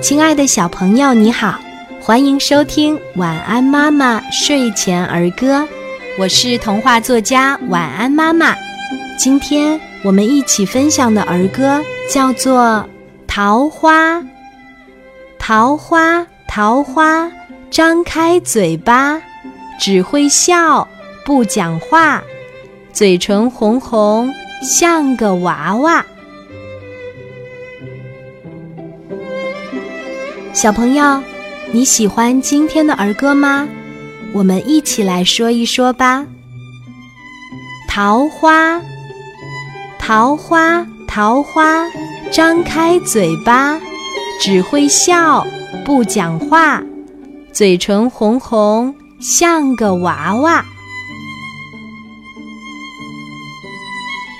亲爱的小朋友，你好，欢迎收听《晚安妈妈睡前儿歌》，我是童话作家晚安妈妈。今天我们一起分享的儿歌叫做《桃花》。桃花，桃花，张开嘴巴，只会笑，不讲话，嘴唇红红，像个娃娃。小朋友，你喜欢今天的儿歌吗？我们一起来说一说吧。桃花，桃花，桃花，张开嘴巴，只会笑，不讲话，嘴唇红红，像个娃娃。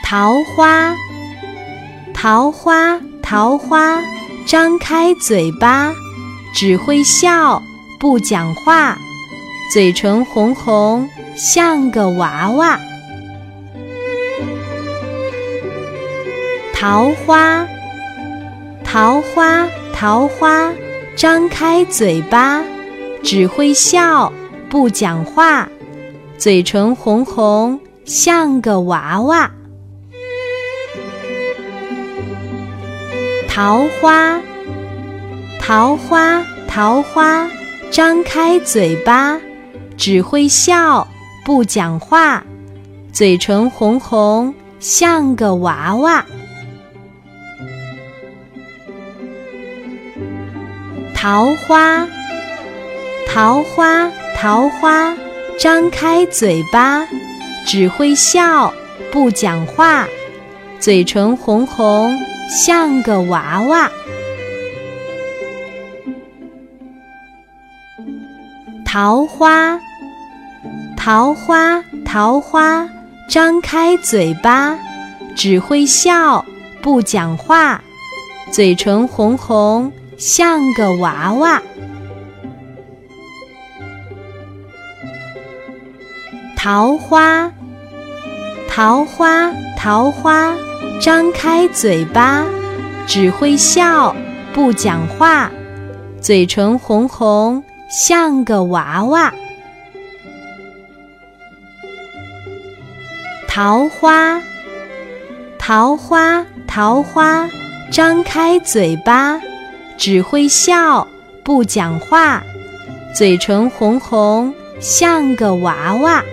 桃花，桃花，桃花，张开嘴巴。只会笑，不讲话，嘴唇红红，像个娃娃。桃花，桃花，桃花，张开嘴巴，只会笑，不讲话，嘴唇红红，像个娃娃。桃花。桃花，桃花，张开嘴巴，只会笑，不讲话，嘴唇红红，像个娃娃。桃花，桃花，桃花，张开嘴巴，只会笑，不讲话，嘴唇红红，像个娃娃。桃花，桃花，桃花，张开嘴巴，只会笑，不讲话，嘴唇红红，像个娃娃。桃花，桃花，桃花，张开嘴巴，只会笑，不讲话，嘴唇红红。像个娃娃，桃花，桃花，桃花，张开嘴巴，只会笑，不讲话，嘴唇红红，像个娃娃。